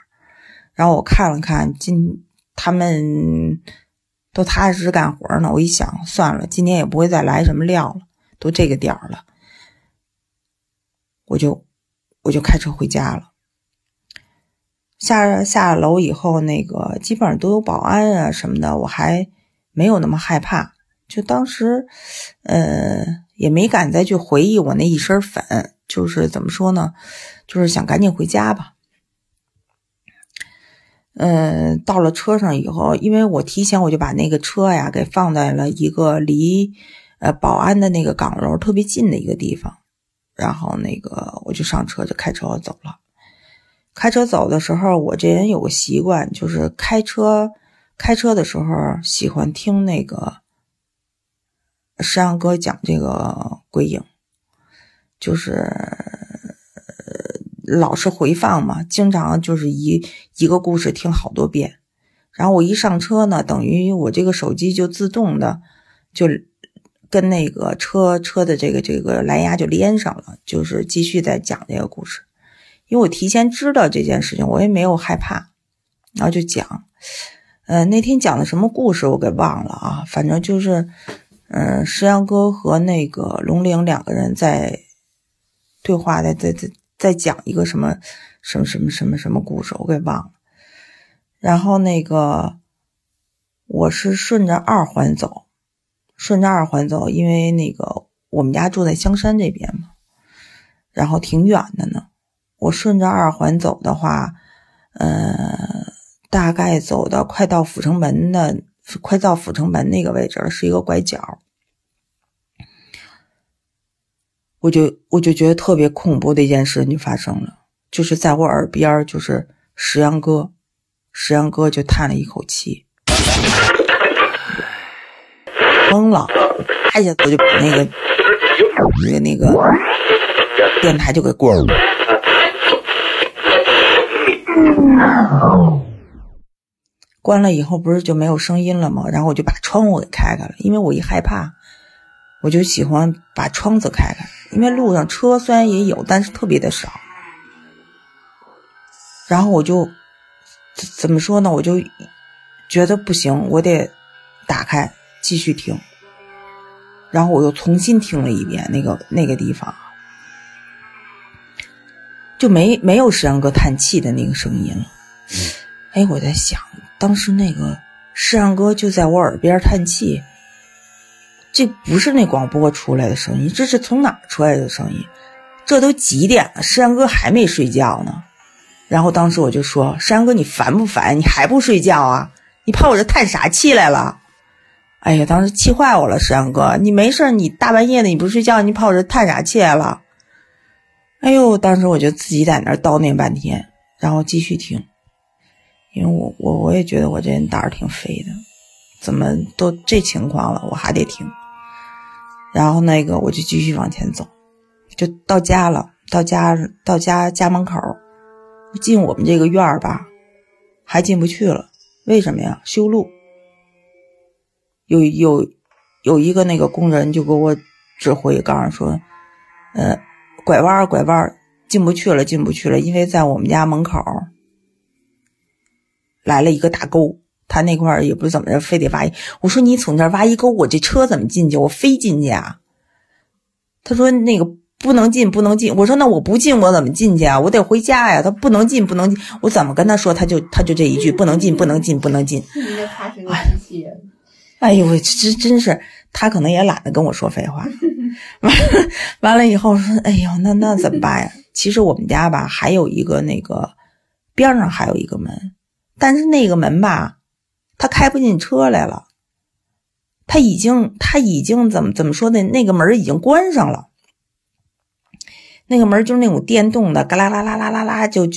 然后我看了看，今他们都踏踏实实干活呢。我一想，算了，今天也不会再来什么料了，都这个点了，我就我就开车回家了。下下楼以后，那个基本上都有保安啊什么的，我还没有那么害怕。就当时，呃，也没敢再去回忆我那一身粉，就是怎么说呢，就是想赶紧回家吧。嗯，到了车上以后，因为我提前我就把那个车呀给放在了一个离呃保安的那个岗楼特别近的一个地方，然后那个我就上车就开车走了。开车走的时候，我这人有个习惯，就是开车开车的时候喜欢听那个山羊哥讲这个鬼影，就是。老是回放嘛，经常就是一一个故事听好多遍，然后我一上车呢，等于我这个手机就自动的就跟那个车车的这个这个蓝牙就连上了，就是继续在讲这个故事。因为我提前知道这件事情，我也没有害怕，然后就讲。呃，那天讲的什么故事我给忘了啊，反正就是，嗯，石阳哥和那个龙玲两个人在对话，在在在。在讲一个什么什么什么什么什么故事，我给忘了。然后那个我是顺着二环走，顺着二环走，因为那个我们家住在香山这边嘛，然后挺远的呢。我顺着二环走的话，呃，大概走到快到阜成门的，快到阜成门那个位置了，是一个拐角。我就我就觉得特别恐怖的一件事就发生了，就是在我耳边，就是石阳哥，石阳哥就叹了一口气，懵了，一下我就把那个那个那个电台就给关了，关了以后不是就没有声音了吗？然后我就把窗户给开开了，因为我一害怕，我就喜欢把窗子开开。因为路上车虽然也有，但是特别的少。然后我就怎么说呢？我就觉得不行，我得打开继续听。然后我又重新听了一遍那个那个地方，就没没有石阳哥叹气的那个声音了。哎，我在想，当时那个石阳哥就在我耳边叹气。这不是那广播出来的声音，这是从哪儿出来的声音？这都几点了，石阳哥还没睡觉呢。然后当时我就说：“石阳哥，你烦不烦？你还不睡觉啊？你跑我这叹啥气来了？”哎呀，当时气坏我了，石阳哥，你没事你大半夜的你不睡觉，你跑我这叹啥气来了？哎呦，当时我就自己在那儿叨念半天，然后继续听，因为我我我也觉得我这人胆儿挺肥的，怎么都这情况了，我还得听。然后那个我就继续往前走，就到家了，到家到家家门口，进我们这个院儿吧，还进不去了，为什么呀？修路。有有有一个那个工人就给我指挥，告诉说，呃，拐弯儿拐弯儿，进不去了，进不去了，因为在我们家门口来了一个大沟，他那块儿也不是怎么着，非得挖一。我说你从这儿挖一沟，我这车怎么进去？我非进去啊。他说那个不能进，不能进。我说那我不进，我怎么进去啊？我得回家呀。他不能进，不能进。我怎么跟他说？他就他就这一句，不能进，不能进，不能进。哎呦喂，这真是他可能也懒得跟我说废话。[laughs] 完了完了以后说，哎呦，那那怎么办呀？其实我们家吧还有一个那个边上还有一个门，但是那个门吧，他开不进车来了。他已经他已经怎么怎么说呢？那个门已经关上了。那个门就是那种电动的，嘎啦啦啦啦啦啦，就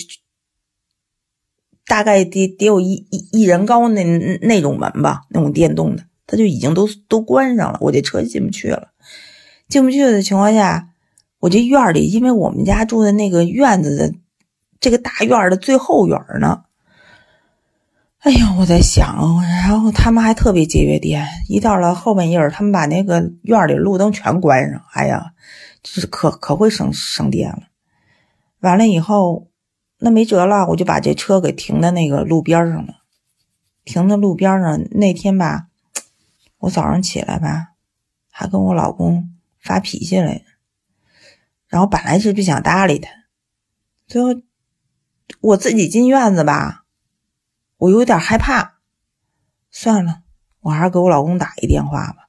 大概得得有一一一人高那那种门吧，那种电动的。他就已经都都关上了，我这车进不去了。进不去的情况下，我这院里，因为我们家住的那个院子的这个大院的最后院呢。哎呀，我在想，然后他们还特别节约电，一到了后半夜，他们把那个院里路灯全关上。哎呀，就是可可会省省电了。完了以后，那没辙了，我就把这车给停在那个路边上了。停在路边上那天吧。我早上起来吧，还跟我老公发脾气来着。然后本来是不想搭理他，最后我自己进院子吧，我有点害怕。算了，我还是给我老公打一电话吧。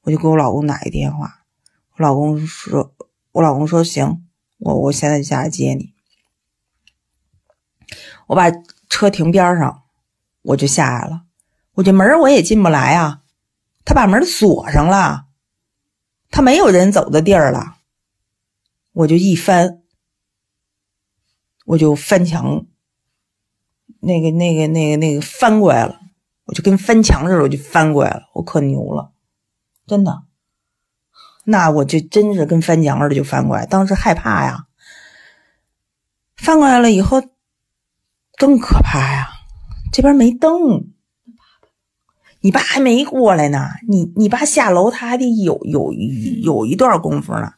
我就给我老公打一电话，我老公说，我老公说行，我我现在就下来接你。我把车停边上，我就下来了。我这门我也进不来啊。他把门锁上了，他没有人走的地儿了。我就一翻，我就翻墙，那个、那个、那个、那个翻过来了，我就跟翻墙似的，我就翻过来了。我可牛了，真的。那我就真是跟翻墙似的就翻过来，当时害怕呀。翻过来了以后，更可怕呀，这边没灯。你爸还没过来呢，你你爸下楼他还得有有有一段功夫呢。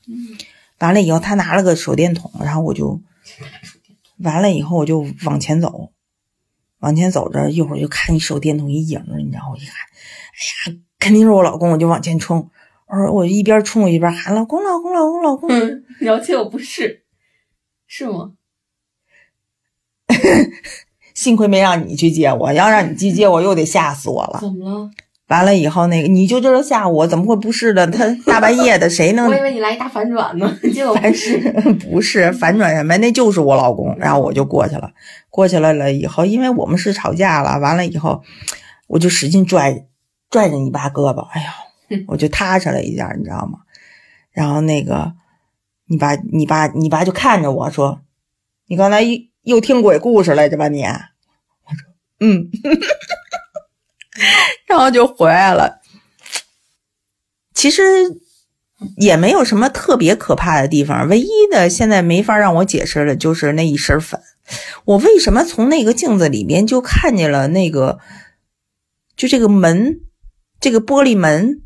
完了以后，他拿了个手电筒，然后我就 [laughs] 完了以后我就往前走，往前走着，一会儿就看你手电筒一影，你知道我一看，哎呀，肯定是我老公，我就往前冲。我说我一边冲我一边喊老公老公老公老公。了解我不是，是吗？[laughs] 幸亏没让你去接我，要让你去接我，又得吓死我了。怎么了？完了以后，那个你就知道吓我，怎么会不是的？他大半夜的，谁能？[laughs] 我以为你来一大反转呢，结果不是，不是反转什么？那就是我老公。然后我就过去了，过去了了以后，因为我们是吵架了，完了以后，我就使劲拽拽着你爸胳膊，哎呦，[laughs] 我就踏实了一下，你知道吗？然后那个你爸，你爸，你爸就看着我说：“你刚才又又听鬼故事来着吧？”你。我说嗯，[laughs] 然后就回来了。其实也没有什么特别可怕的地方，唯一的现在没法让我解释的，就是那一身粉。我为什么从那个镜子里面就看见了那个，就这个门，这个玻璃门，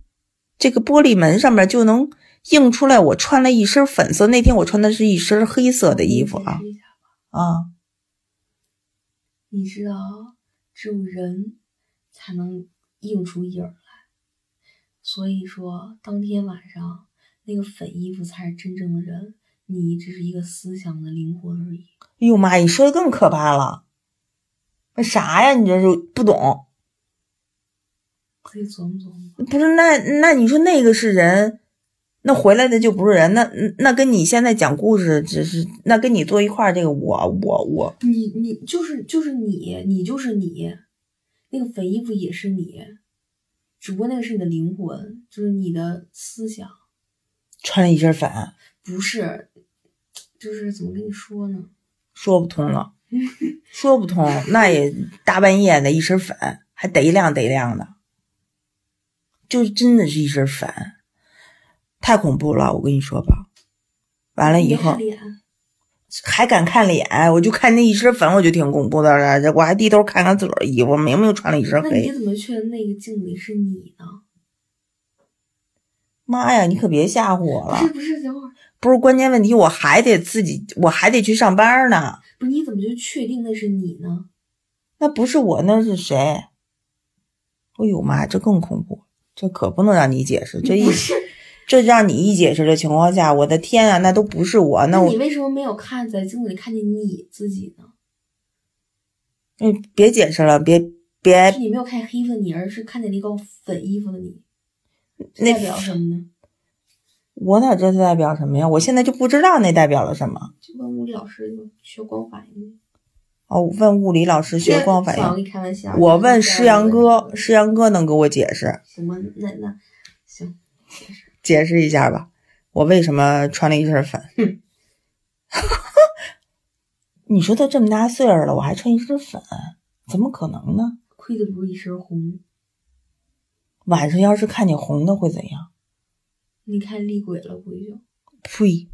这个玻璃门上面就能映出来我穿了一身粉色。那天我穿的是一身黑色的衣服啊啊，你知道？只有人才能映出影来，所以说当天晚上那个粉衣服才是真正的人，你只是一个思想的灵魂而已。哎呦妈！你说的更可怕了，那啥呀？你这是不懂？可以琢磨琢磨。不是，那那你说那个是人，那回来的就不是人，那那跟你现在讲故事只是那跟你坐一块儿，这个我我我，你你就是就是你，你就是你，那个粉衣服也是你，只不过那个是你的灵魂，就是你的思想，穿了一身粉，不是，就是怎么跟你说呢？说不通了，说不通，那也大半夜的一身粉，还得亮得亮的，就真的是一身粉，太恐怖了！我跟你说吧，完了以后还敢看脸，我就看那一身粉，我就挺恐怖的了。我还低头看看自个儿衣服，明明穿了一身那你黑。怎么确定那个镜里是你呢？妈呀，你可别吓唬我了！不是不是，等会儿不是关键问题，我还得自己，我还得去上班呢。不是你怎么就确定那是你呢？那不是我，那是谁？哎呦妈，这更恐怖，这可不能让你解释。这一这让你一解释的情况下，我的天啊，那都不是我，那我那你为什么没有看在镜子里看见你自己呢？嗯，别解释了，别别是你没有看见黑衣服的你，而是看见了一个粉衣服的你，那代表什么呢？我哪知道代表什么呀？我现在就不知道那代表了什么。就问物理老师学光反应。哦，问物理老师学光反应，开玩笑。我问诗阳哥，诗阳哥能给我解释行吧？那那行，解释。解释一下吧，我为什么穿了一身粉？哼 [laughs] 你说都这么大岁数了，我还穿一身粉，怎么可能呢？亏的不是一身红，晚上要是看见红的会怎样？你看厉鬼了不就？呸！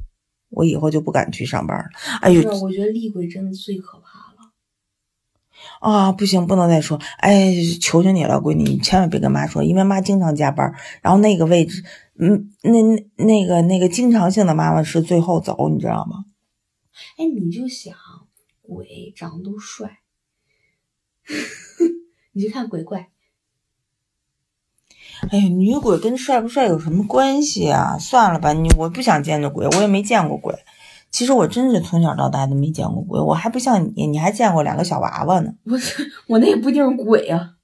我以后就不敢去上班了。哎呦我觉得厉鬼真的最可怕了。啊，不行，不能再说。哎，求求你了，闺女，你千万别跟妈说，因为妈经常加班，然后那个位置，嗯，那那那个那个经常性的妈妈是最后走，你知道吗？哎，你就想鬼长得都帅，[laughs] 你去看鬼怪，哎呀，女鬼跟帅不帅有什么关系啊？算了吧，你我不想见着鬼，我也没见过鬼。其实我真是从小到大都没见过鬼，我还不像你，你还见过两个小娃娃呢。我我那也不一定是鬼啊。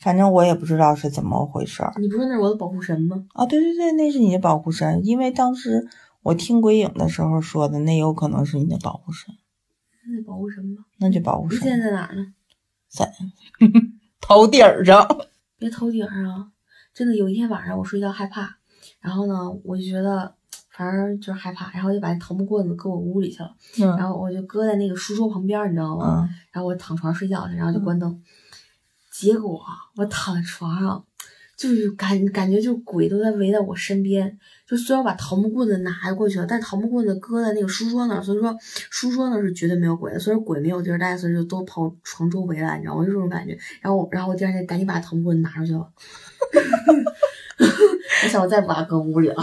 反正我也不知道是怎么回事儿你不是那是我的保护神吗？啊。对对对，那是你的保护神，因为当时我听鬼影的时候说的，那有可能是你的保护神，那保护神吧。那就保护你现在在哪儿呢？在头顶儿上。别头顶上啊！真的有一天晚上我睡觉害怕，然后呢，我就觉得反正就是害怕，然后就把那桃木棍子搁我屋里去了，然嗯后我就搁在那个书桌旁边，你知道吗？嗯然后我躺床上睡觉去，然后就关灯。结果啊我躺在床上，就是感感觉就鬼都在围在我身边。就虽然我把桃木棍子拿过去了，但桃木棍子搁在那个书桌那儿，所以说书桌那儿是绝对没有鬼的。所以说鬼没有地儿待，所以就都跑床周围来，你知道吗？就这种感觉。然后我，然后我第二天赶紧把桃木棍子拿出去了。我想我再不把它搁屋里了。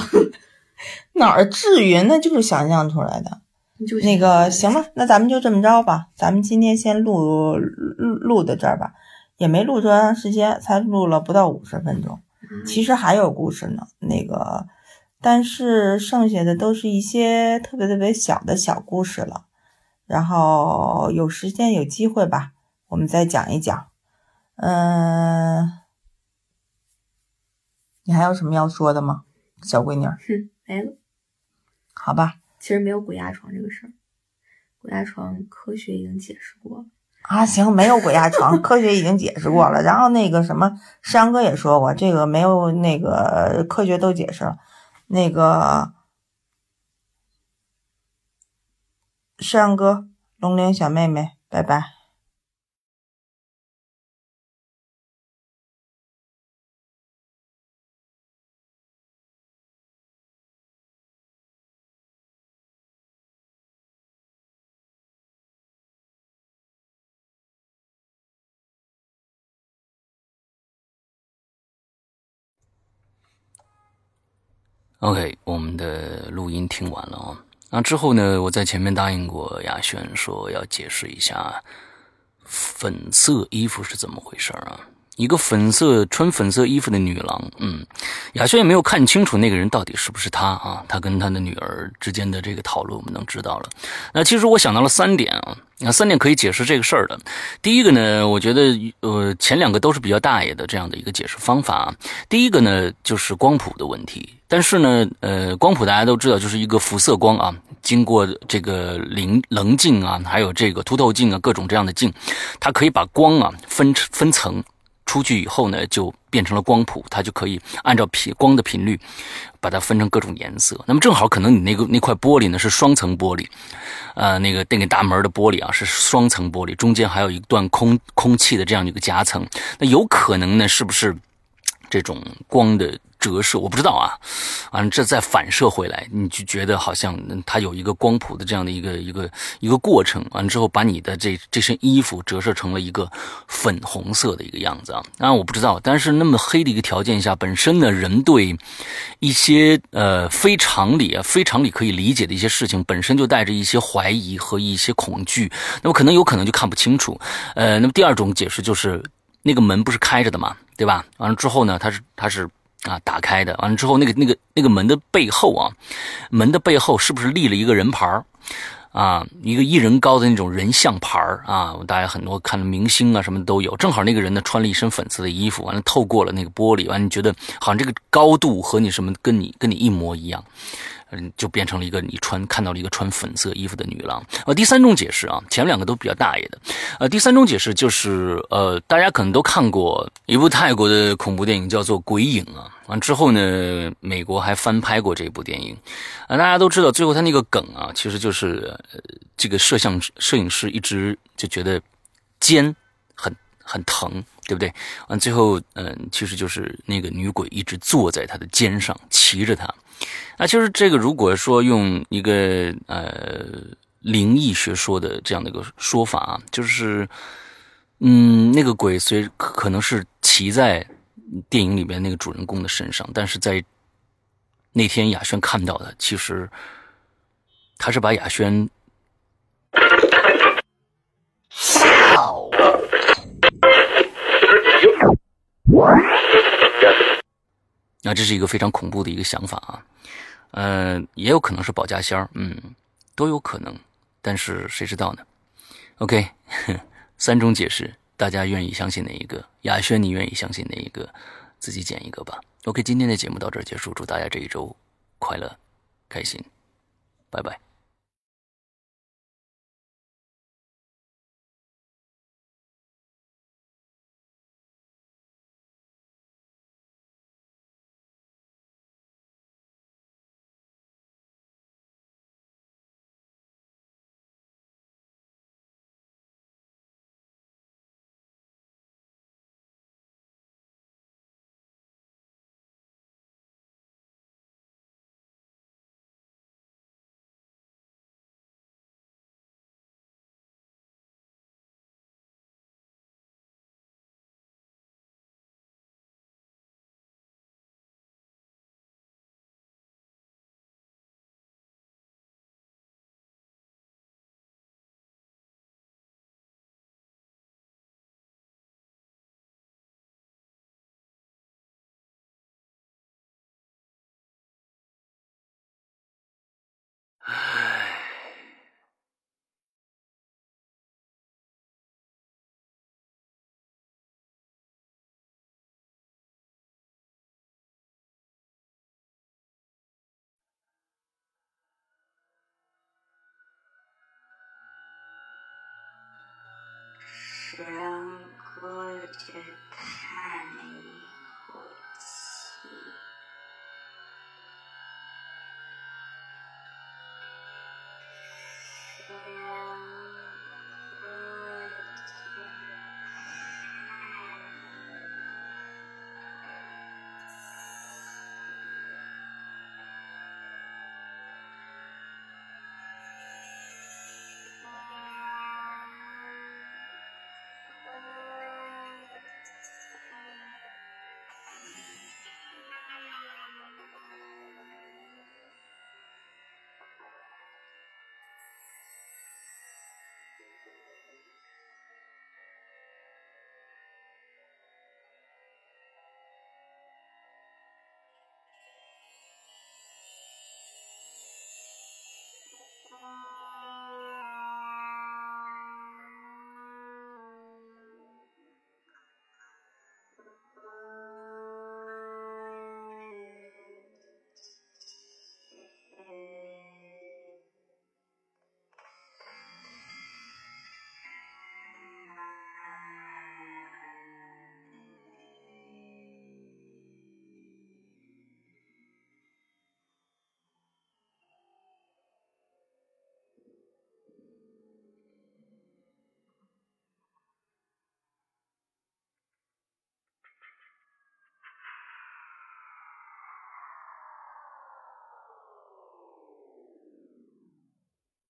哪儿至于？那就是想象出来的。就是那个行吧，那咱们就这么着吧。咱们今天先录录录到这儿吧，也没录多长时间，才录了不到五十分钟。其实还有故事呢，那个，但是剩下的都是一些特别特别小的小故事了。然后有时间有机会吧，我们再讲一讲。嗯，你还有什么要说的吗，小闺女儿？哼，没了。好吧，其实没有鬼压床这个事儿，鬼压床科学已经解释过了。啊，行，没有鬼压床，[laughs] 科学已经解释过了。然后那个什么，山哥也说过，这个没有那个科学都解释了。那个山哥，龙玲小妹妹，拜拜。OK，我们的录音听完了啊。那之后呢，我在前面答应过亚轩说要解释一下粉色衣服是怎么回事啊。一个粉色穿粉色衣服的女郎，嗯，雅轩也没有看清楚那个人到底是不是他啊。他跟他的女儿之间的这个讨论，我们能知道了。那其实我想到了三点啊，那三点可以解释这个事儿的。第一个呢，我觉得呃前两个都是比较大爷的这样的一个解释方法。第一个呢就是光谱的问题，但是呢，呃，光谱大家都知道就是一个辐射光啊，经过这个棱棱镜啊，还有这个凸透镜啊，各种这样的镜，它可以把光啊分分层。出去以后呢，就变成了光谱，它就可以按照频光的频率，把它分成各种颜色。那么正好可能你那个那块玻璃呢是双层玻璃，呃，那个那个大门的玻璃啊是双层玻璃，中间还有一段空空气的这样一个夹层。那有可能呢，是不是这种光的？折射我不知道啊，完这再反射回来，你就觉得好像它有一个光谱的这样的一个一个一个过程，完之后把你的这这身衣服折射成了一个粉红色的一个样子啊。当然我不知道，但是那么黑的一个条件下，本身呢人对一些呃非常理啊非常理可以理解的一些事情，本身就带着一些怀疑和一些恐惧，那么可能有可能就看不清楚。呃，那么第二种解释就是那个门不是开着的嘛，对吧？完了之后呢，它是它是。啊，打开的，完了之后，那个、那个、那个门的背后啊，门的背后是不是立了一个人牌啊，一个一人高的那种人像牌啊，大家很多看的明星啊什么都有。正好那个人呢穿了一身粉色的衣服，完了透过了那个玻璃，完了你觉得好像这个高度和你什么跟你跟你一模一样。嗯，就变成了一个你穿看到了一个穿粉色衣服的女郎。呃，第三种解释啊，前两个都比较大爷的。呃，第三种解释就是，呃，大家可能都看过一部泰国的恐怖电影，叫做《鬼影》啊。完之后呢，美国还翻拍过这部电影。啊，大家都知道，最后他那个梗啊，其实就是这个摄像摄影师一直就觉得肩很很疼，对不对？完最后，嗯，其实就是那个女鬼一直坐在他的肩上，骑着他。那其实这个，如果说用一个呃灵异学说的这样的一个说法啊，就是，嗯，那个鬼虽可能是骑在电影里面那个主人公的身上，但是在那天雅轩看到的，其实他是把雅轩。那这是一个非常恐怖的一个想法啊。嗯，也有可能是保家仙儿，嗯，都有可能，但是谁知道呢？OK，[laughs] 三种解释，大家愿意相信哪一个？雅轩，你愿意相信哪一个？自己捡一个吧。OK，今天的节目到这儿结束，祝大家这一周快乐、开心，拜拜。山歌姐。